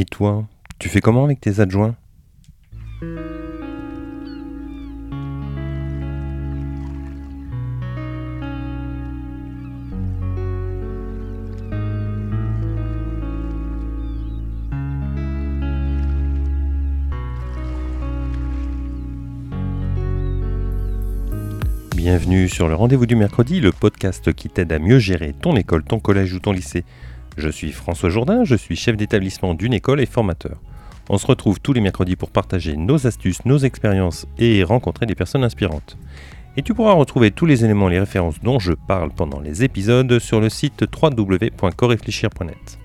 Et toi, tu fais comment avec tes adjoints? Bienvenue sur le rendez-vous du mercredi, le podcast qui t'aide à mieux gérer ton école, ton collège ou ton lycée. Je suis François Jourdain, je suis chef d'établissement d'une école et formateur. On se retrouve tous les mercredis pour partager nos astuces, nos expériences et rencontrer des personnes inspirantes. Et tu pourras retrouver tous les éléments et les références dont je parle pendant les épisodes sur le site www.coréfléchir.net.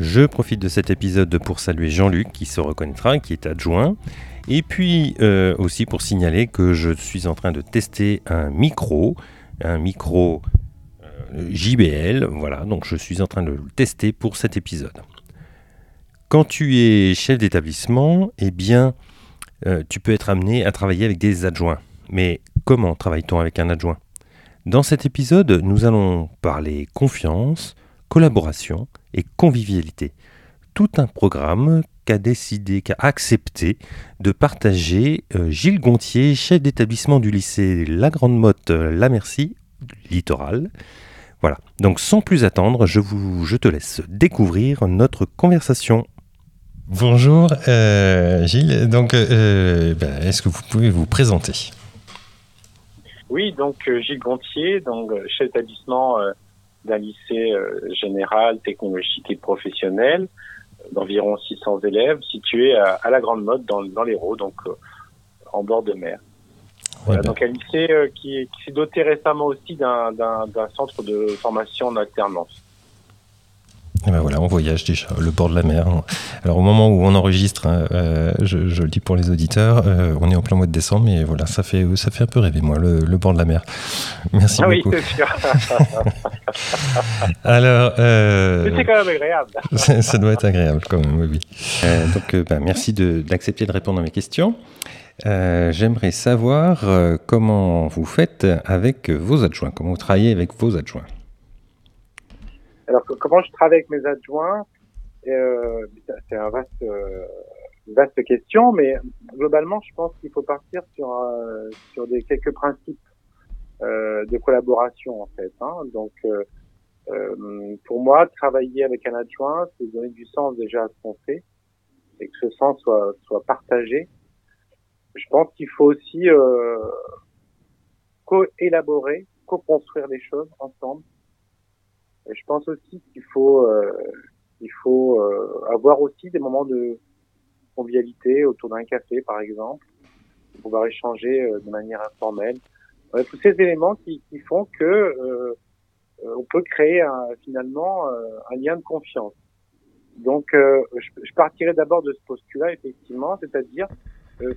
Je profite de cet épisode pour saluer Jean-Luc qui se reconnaîtra, qui est adjoint, et puis euh, aussi pour signaler que je suis en train de tester un micro, un micro euh, JBL, voilà, donc je suis en train de le tester pour cet épisode. Quand tu es chef d'établissement, eh bien, euh, tu peux être amené à travailler avec des adjoints. Mais comment travaille-t-on avec un adjoint? Dans cet épisode, nous allons parler confiance, collaboration et convivialité. Tout un programme qu'a décidé, qu'a accepté de partager euh, Gilles Gontier, chef d'établissement du lycée La Grande Motte La Merci, littoral. Voilà, donc sans plus attendre, je, vous, je te laisse découvrir notre conversation. Bonjour euh, Gilles, donc euh, ben, est-ce que vous pouvez vous présenter? Oui, donc Gilles Gontier, donc chef d'établissement d'un lycée général, technologique et professionnel d'environ 600 élèves, situé à, la Grande Motte dans, dans l'Hérault, donc euh, en bord de mer. Voilà, donc un lycée euh, qui, qui s'est doté récemment aussi d'un centre de formation en alternance. Et ben voilà, on voyage déjà, le bord de la mer. Alors au moment où on enregistre, hein, euh, je, le dis pour les auditeurs, euh, on est en plein mois de décembre, mais voilà, ça fait, ça fait un peu rêver moi, le, bord de la mer. Merci ah beaucoup. Oui, c'est sûr. Alors, euh, c'est quand même agréable. ça doit être agréable quand même, oui. oui. donc, ben, merci d'accepter de, répondre à mes questions. J'aimerais savoir comment vous faites avec vos adjoints, comment vous travaillez avec vos adjoints. Alors, comment je travaille avec mes adjoints euh, C'est un vaste, euh, vaste question, mais globalement, je pense qu'il faut partir sur, euh, sur quelques principes de collaboration, en fait. Hein. Donc, pour moi, travailler avec un adjoint, c'est donner du sens déjà à ce qu'on fait et que ce sens soit, soit partagé. Je pense qu'il faut aussi co-élaborer, co-construire des choses ensemble je pense aussi qu'il faut, euh, il faut euh, avoir aussi des moments de convivialité autour d'un café, par exemple, pour pouvoir échanger euh, de manière informelle. tous ces éléments qui, qui font que on peut créer un, finalement un lien de confiance. Donc, je, je, partirai d'abord de ce postulat, effectivement, c'est-à-dire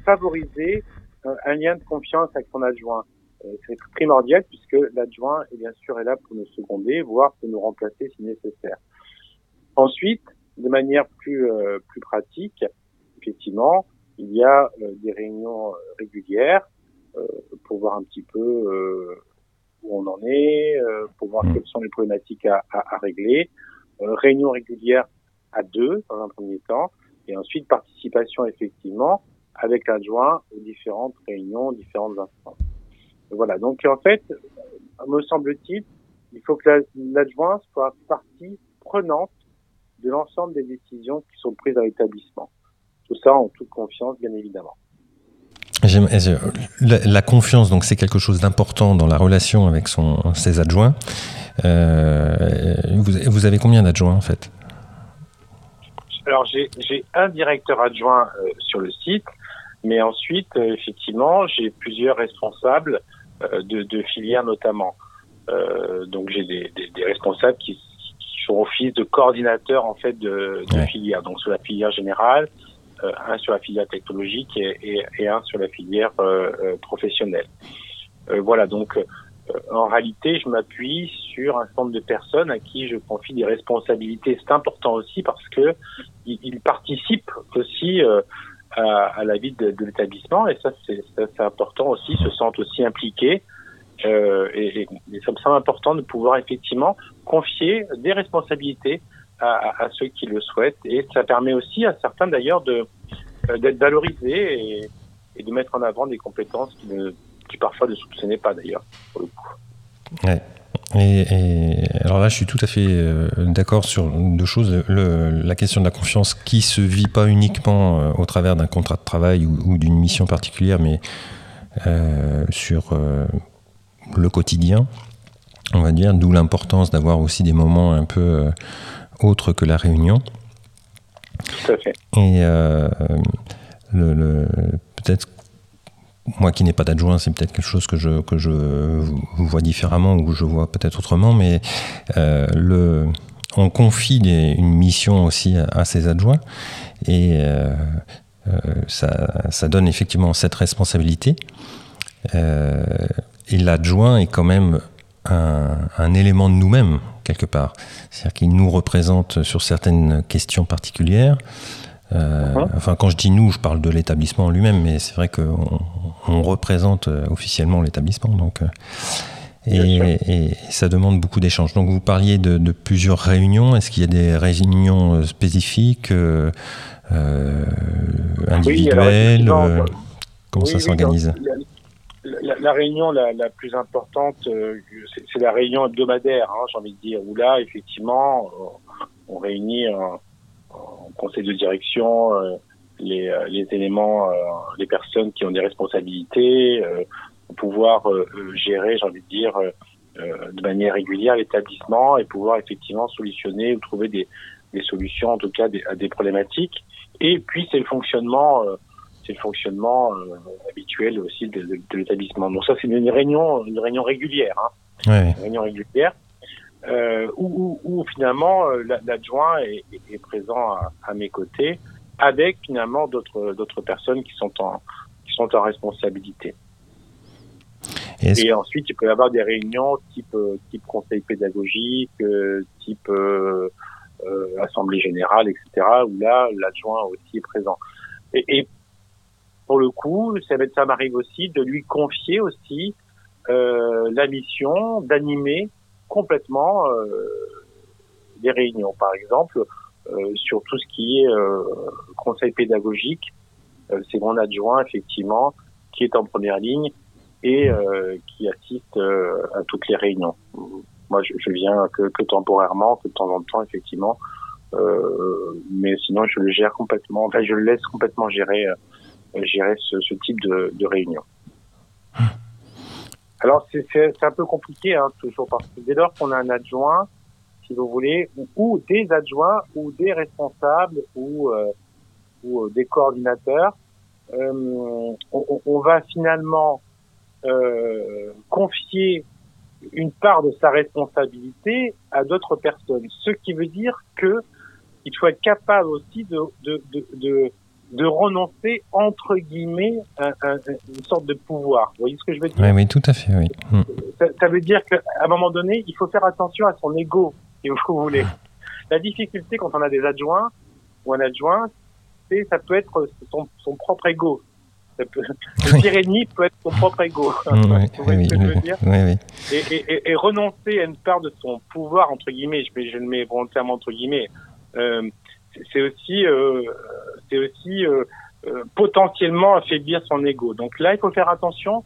favoriser un lien de confiance avec son adjoint. Euh, c'est primordial puisque l'adjoint est bien sûr est là pour nous seconder, voire pour nous remplacer si nécessaire. Ensuite, de manière plus euh, plus pratique, effectivement, il y a euh, des réunions régulières pour voir un petit peu où on en est, pour voir mmh. quelles sont les problématiques à, à, à régler. réunions régulières à deux dans un premier temps, et ensuite participation effectivement avec l'adjoint aux différentes réunions, aux différentes instances. Voilà. Donc en fait, me semble-t-il, il faut que l'adjoint soit partie prenante de l'ensemble des décisions qui sont prises à l'établissement. Tout ça en toute confiance, bien évidemment. La, confiance, donc, c'est quelque chose d'important dans la relation avec son, ses adjoints. Euh, vous, avez combien d'adjoints en fait? Alors j'ai un directeur adjoint euh, sur le site, mais ensuite, euh, effectivement, j'ai plusieurs responsables euh, de, de filières notamment. Euh, donc j'ai des, des, des, responsables qui, qui, font office de coordinateurs en fait de, de filières. Donc sur la filière générale, euh, un sur la filière technologique et, et, et un sur la filière professionnelle. voilà donc en réalité, je m'appuie sur un certain nombre de personnes à qui je confie des responsabilités. C'est important aussi parce que ils, participent aussi à, la vie de, l'établissement. Et ça, c'est important aussi, se sentent aussi impliqués. Euh, et, et, ça me semble important de pouvoir effectivement confier des responsabilités à, ceux qui le souhaitent. Et ça permet aussi à certains d'ailleurs euh, d'être valorisés et, de mettre en avant des compétences qui parfois ne soupçonnaient pas d'ailleurs, pour le coup. Ouais. Et, alors là, je suis tout à fait euh, d'accord sur deux choses. la question de la confiance qui se vit pas uniquement euh, au travers d'un contrat de travail ou, d'une mission particulière, mais euh, sur le quotidien, on va dire, d'où l'importance d'avoir aussi des moments un peu autres que la réunion. Tout à fait. Et le, le peut-être moi qui n'ai pas d'adjoint, c'est peut-être quelque chose que je, que je vois différemment ou je vois peut-être autrement, mais euh, le, on confie une mission aussi à, ses adjoints et euh, euh, ça, ça, donne effectivement cette responsabilité. et l'adjoint est quand même un, un élément de nous-mêmes, quelque part. C'est-à-dire qu'il nous représente sur certaines questions particulières. Euh, enfin, quand je dis nous, je parle de l'établissement lui-même, mais c'est vrai qu'on on représente euh, officiellement l'établissement. Donc, euh, et, ça demande beaucoup d'échanges. Donc, vous parliez de, plusieurs réunions. Est-ce qu'il y a des réunions spécifiques, individuelles Comment ça s'organise la, réunion la, plus importante, c'est la réunion hebdomadaire, hein, j'ai envie de dire, où là, effectivement, on réunit conseil de direction euh, les, euh, les, éléments, euh, les personnes qui ont des responsabilités, pouvoir gérer, j'ai envie de dire, de manière régulière l'établissement et pouvoir effectivement solutionner ou trouver des, des solutions, en tout cas des, à des problématiques. Et puis c'est le fonctionnement, c'est le fonctionnement habituel aussi de, de, l'établissement. Donc ça c'est une réunion, une réunion régulière, hein. ouais. une réunion régulière euh, où, où, finalement euh, l'adjoint est, est, présent à, mes côtés, avec finalement d'autres d'autres personnes qui sont en qui sont en responsabilité. Et, ensuite, il peut y avoir des réunions type type conseil pédagogique, euh, type euh, euh, assemblée générale, etc. Où là, l'adjoint aussi est présent. Et, et, pour le coup, ça, ça m'arrive aussi de lui confier aussi euh, la mission d'animer complètement euh, des réunions. Par exemple, euh, sur tout ce qui est euh, conseil pédagogique, c'est mon adjoint effectivement qui est en première ligne et qui assiste à toutes les réunions. Moi, je, viens que, temporairement, que de temps en temps, effectivement. mais sinon, je le gère complètement. Enfin, je le laisse complètement gérer, gérer ce, type de, de réunion. Alors c'est un peu compliqué hein, toujours parce que dès lors qu'on a un adjoint, si vous voulez, ou, des adjoints ou des responsables ou, euh, ou euh, des coordinateurs, euh, on, on, va finalement euh, confier une part de sa responsabilité à d'autres personnes. Ce qui veut dire que il faut être capable aussi de, de, de, de de renoncer entre guillemets à, une sorte de pouvoir. Vous voyez ce que je veux dire? Oui, oui, tout à fait. Oui. Hmm. Ça, veut dire qu'à un moment donné, il faut faire attention à son ego, si vous voulez. La difficulté quand on a des adjoints ou un adjoint, c'est ça peut être son, son propre ego. Ça peut, le pire ennemi peut être son propre ego. vous voyez ce que je veux dire? et, et, et, renoncer à une part de son pouvoir entre guillemets, je, je le mets volontairement entre guillemets. Euh, c'est aussi, euh, c'est aussi euh, euh, potentiellement affaiblir son ego. Donc là, il faut faire attention.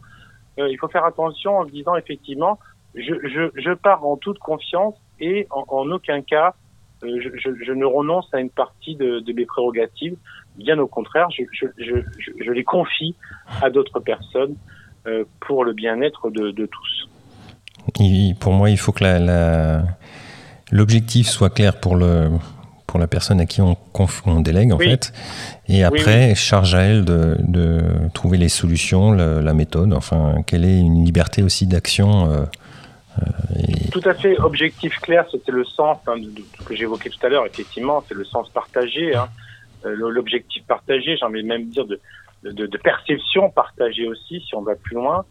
il faut faire attention en disant effectivement, je, pars en toute confiance et en, aucun cas je, ne renonce à une partie de, mes prérogatives. Bien au contraire, je, les confie à d'autres personnes euh, pour le bien-être de, tous. pour moi, il faut que l'objectif soit clair pour le, pour la personne à qui on, on délègue en fait. Et après, charge à elle de, de, trouver les solutions, la, méthode, enfin, quelle est une liberté aussi d'action. Euh, euh, tout à fait, objectif clair, c'était le sens hein, que j'évoquais tout à l'heure, effectivement, c'est le sens partagé, hein. euh, l'objectif partagé, j'ai envie de même dire de, perception partagée aussi, si on va plus loin.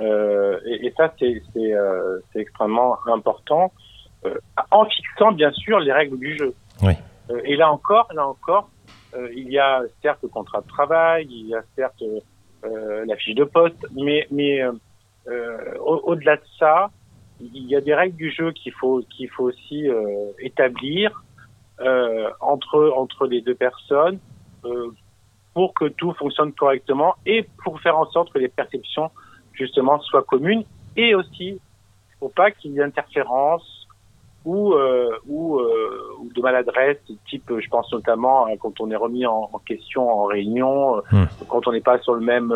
Euh, et, et, ça, c'est euh, extrêmement important, en fixant bien sûr les règles du jeu. Euh, et là encore, là encore, euh, il y a certes le contrat de travail, il y a certes euh, la fiche de poste, mais, mais au-delà de ça, il y a des règles du jeu qu'il faut qu'il faut aussi établir entre entre les deux personnes pour que tout fonctionne correctement et pour faire en sorte que les perceptions justement soient communes. Et aussi faut pas qu'il y ait interférence ou, euh, ou, euh, ou, de maladresse, type, je pense notamment quand on est remis en, question en réunion, hmm. quand on n'est pas sur le même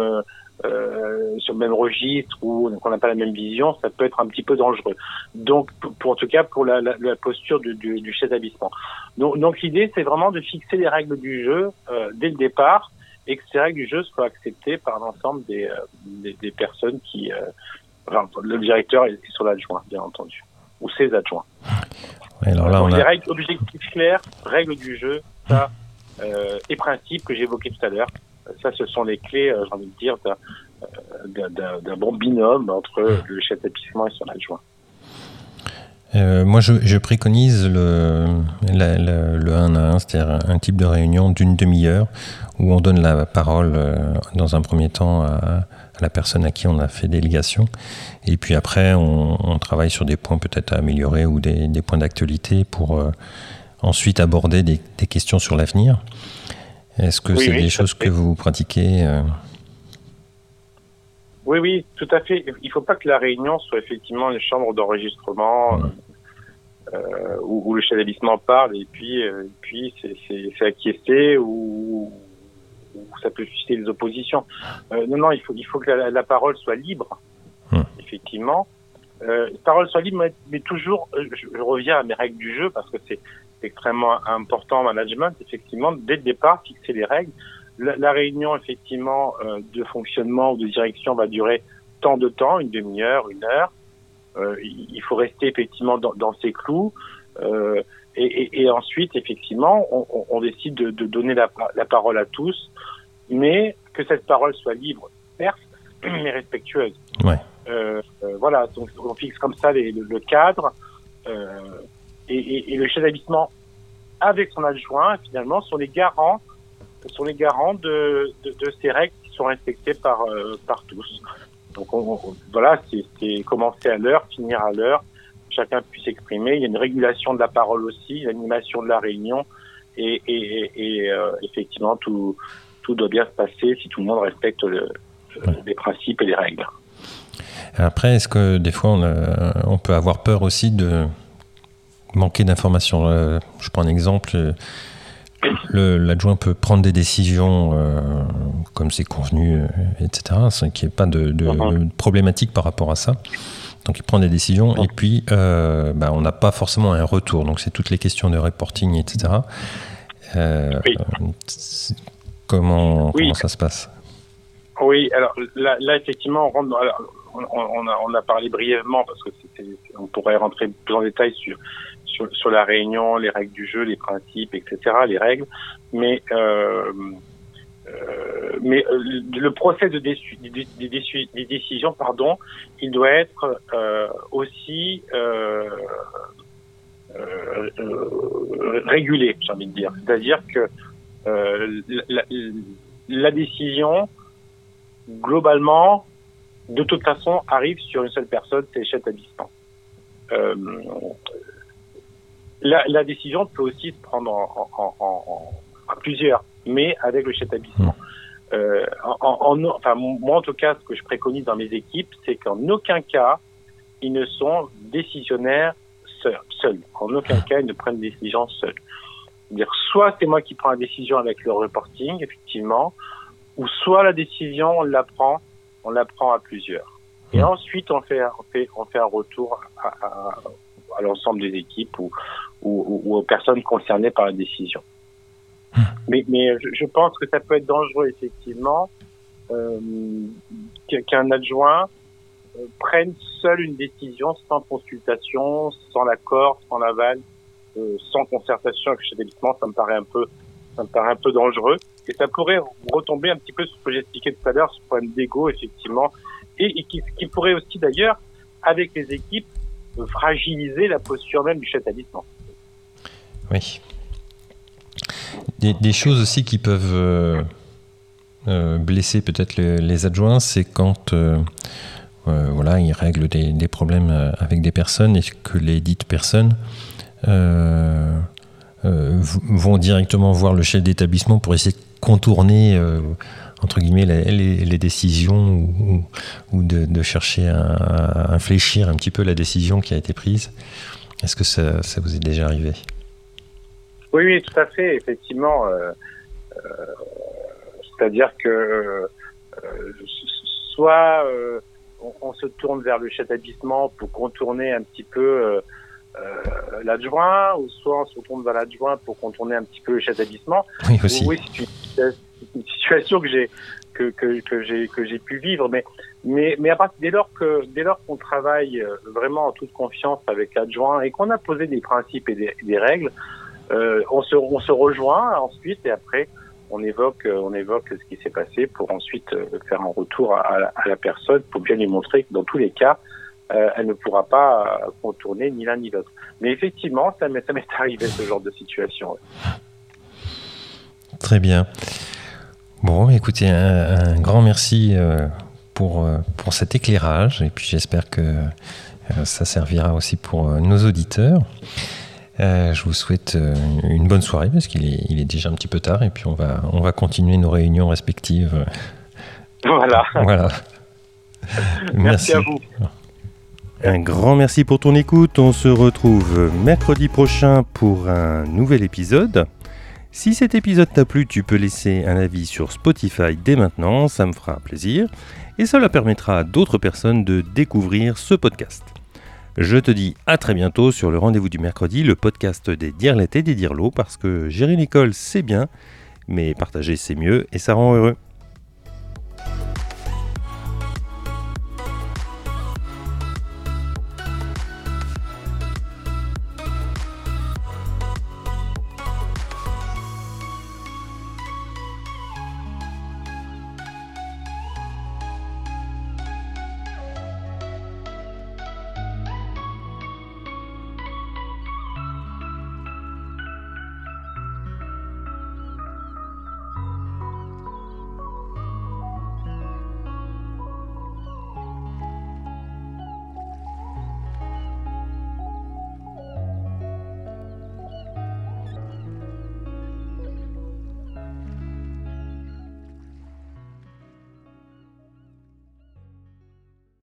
euh, sur le même registre ou qu'on n'a pas la même vision, ça peut être un petit peu dangereux. Donc, pour, en tout cas, pour la, la, la posture du, du, du chef d'établissement. Donc, donc l'idée, c'est vraiment de fixer les règles du jeu dès le départ et que ces règles du jeu soient acceptées par l'ensemble des, des, des, personnes qui, enfin, le directeur et, et son adjoint, bien entendu ou ses adjoints. alors là, on a... Les règles, objectifs clairs, règles du jeu, ça, euh, et principes que j'évoquais tout à l'heure. Ça, ce sont les clés, euh, j'ai envie de dire, d'un euh, bon binôme entre le chef d'établissement et son adjoint. Euh, moi, je, je, préconise le, le 1 à 1, c'est-à-dire un type de réunion d'une demi-heure où on donne la parole euh, dans un premier temps à, la personne à qui on a fait délégation. Et puis après, on, travaille sur des points peut-être à améliorer ou des, points d'actualité pour euh, ensuite aborder des, questions sur l'avenir. Est-ce que c'est des choses que vous pratiquez euh? Oui, oui, tout à fait. Il ne faut pas que la réunion soit effectivement une chambre d'enregistrement euh, où, le chef d'établissement parle et puis, puis c'est acquiescé ou ça peut susciter des oppositions. Euh, non, non, il faut, il faut que la, parole soit libre, hmm. effectivement. Euh, parole soit libre, mais, toujours, euh, je, reviens à mes règles du jeu parce que c'est extrêmement important en management, effectivement, dès le départ, fixer les règles. La, réunion, effectivement, euh, de fonctionnement ou de direction va durer tant de temps, une demi-heure, une heure. Euh, il faut rester effectivement dans, dans ses clous. Euh, et, et, et, ensuite, effectivement, on, on décide de, de donner la, la, parole à tous, mais que cette parole soit libre, certes, mais respectueuse. Ouais. Euh, euh, voilà, donc on fixe comme ça les, le, cadre, euh, et, et, le chef d'établissement, avec son adjoint, finalement, sont les garants, sont les garants de, de, de ces règles qui sont respectées par, euh, par tous. Donc on, voilà, c'est commencer à l'heure, finir à l'heure, chacun puisse s'exprimer. Il y a une régulation de la parole aussi, l'animation de la réunion, et, et, et euh, effectivement tout, tout doit bien se passer si tout le monde respecte le, les principes et les règles. Après, est-ce que des fois on, on, peut avoir peur aussi de manquer d'informations euh, Je prends un exemple. L'adjoint peut prendre des décisions euh, comme c'est convenu, etc., qu'il n'y ait pas de, de, problématique par rapport à ça. Donc il prend des décisions et puis euh, bah, on n'a pas forcément un retour. Donc c'est toutes les questions de reporting, etc. Euh, comment, comment ça se passe Oui, alors là, là, effectivement, on, rentre dans, on, a, on, a, parlé brièvement parce que on pourrait rentrer plus en détail sur, sur, sur, la réunion, les règles du jeu, les principes, etc., les règles. Mais euh, euh, mais euh, le procès de des, des, décisions, pardon, il doit être aussi régulé, j'ai envie de dire. C'est-à-dire que la, la, décision, globalement, de toute façon, arrive sur une seule personne, c'est le chef d'établissement. La, la, décision peut aussi se prendre en, en, en, en plusieurs mais avec le chef d'établissement. Mmh. Euh, en, enfin, moi, en tout cas, ce que je préconise dans mes équipes, c'est qu'en aucun cas, ils ne sont décisionnaires seuls. En aucun mmh. cas, ils ne prennent des décisions seuls. Dire soit c'est moi qui prends la décision avec le reporting, effectivement, ou soit la décision, on la prend, on la prend à plusieurs. Et mmh. ensuite, on fait, on fait, on fait un retour à, à, à l'ensemble des équipes ou, ou, ou aux personnes concernées par la décision. Mais, mais je, pense que ça peut être dangereux, effectivement, euh, qu'un adjoint euh, prenne seul une décision sans consultation, sans l'accord, sans l'aval, euh, sans concertation avec le chef d'établissement. Ça me paraît un peu, ça me paraît un peu dangereux. Et ça pourrait retomber un petit peu sur ce que j'expliquais tout à l'heure, ce problème d'ego, effectivement, et, qui, pourrait aussi d'ailleurs, avec les équipes, fragiliser la posture même du chef d'établissement. Oui. Des, choses aussi qui peuvent blesser peut-être les, adjoints, c'est quand voilà, ils règlent des, problèmes avec des personnes et que les dites personnes vont directement voir le chef d'établissement pour essayer de contourner entre guillemets les, décisions ou, de, chercher à, infléchir un petit peu la décision qui a été prise. Est-ce que ça, vous est déjà arrivé? Oui, oui, tout à fait, effectivement. Euh, euh, c'est-à-dire que euh, soit on, se tourne vers le chef d'établissement pour contourner un petit peu l'adjoint, ou soit on se tourne vers l'adjoint pour contourner un petit peu le chef d'établissement. Oui, aussi. Oui, une situation que j'ai que, que, que j'ai que j'ai pu vivre mais mais mais à partir dès lors que dès lors qu'on travaille euh, vraiment en toute confiance avec l'adjoint et qu'on a posé des principes et des, des règles euh, on se on se rejoint ensuite et après on évoque on évoque ce qui s'est passé pour ensuite euh, faire un retour à, à, la personne pour bien lui montrer que dans tous les cas euh, elle ne pourra pas contourner ni l'un ni l'autre mais effectivement ça m'est arrivé ce genre de situation Très bien. Bon, écoutez, un, grand merci euh, pour, euh, pour cet éclairage et puis j'espère que euh, ça servira aussi pour nos auditeurs. je vous souhaite une bonne soirée parce qu'il est, il est déjà un petit peu tard et puis on va, on va continuer nos réunions respectives. Voilà. Voilà. merci. à vous. Un grand merci pour ton écoute. On se retrouve mercredi prochain pour un nouvel épisode. Si cet épisode t'a plu, tu peux laisser un avis sur Spotify dès maintenant, ça me fera plaisir, et cela permettra à d'autres personnes de découvrir ce podcast. Je te dis à très bientôt sur le rendez-vous du mercredi, le podcast des Dirlettes et des Dirlots, parce que gérer l'école c'est bien, mais partager c'est mieux et ça rend heureux.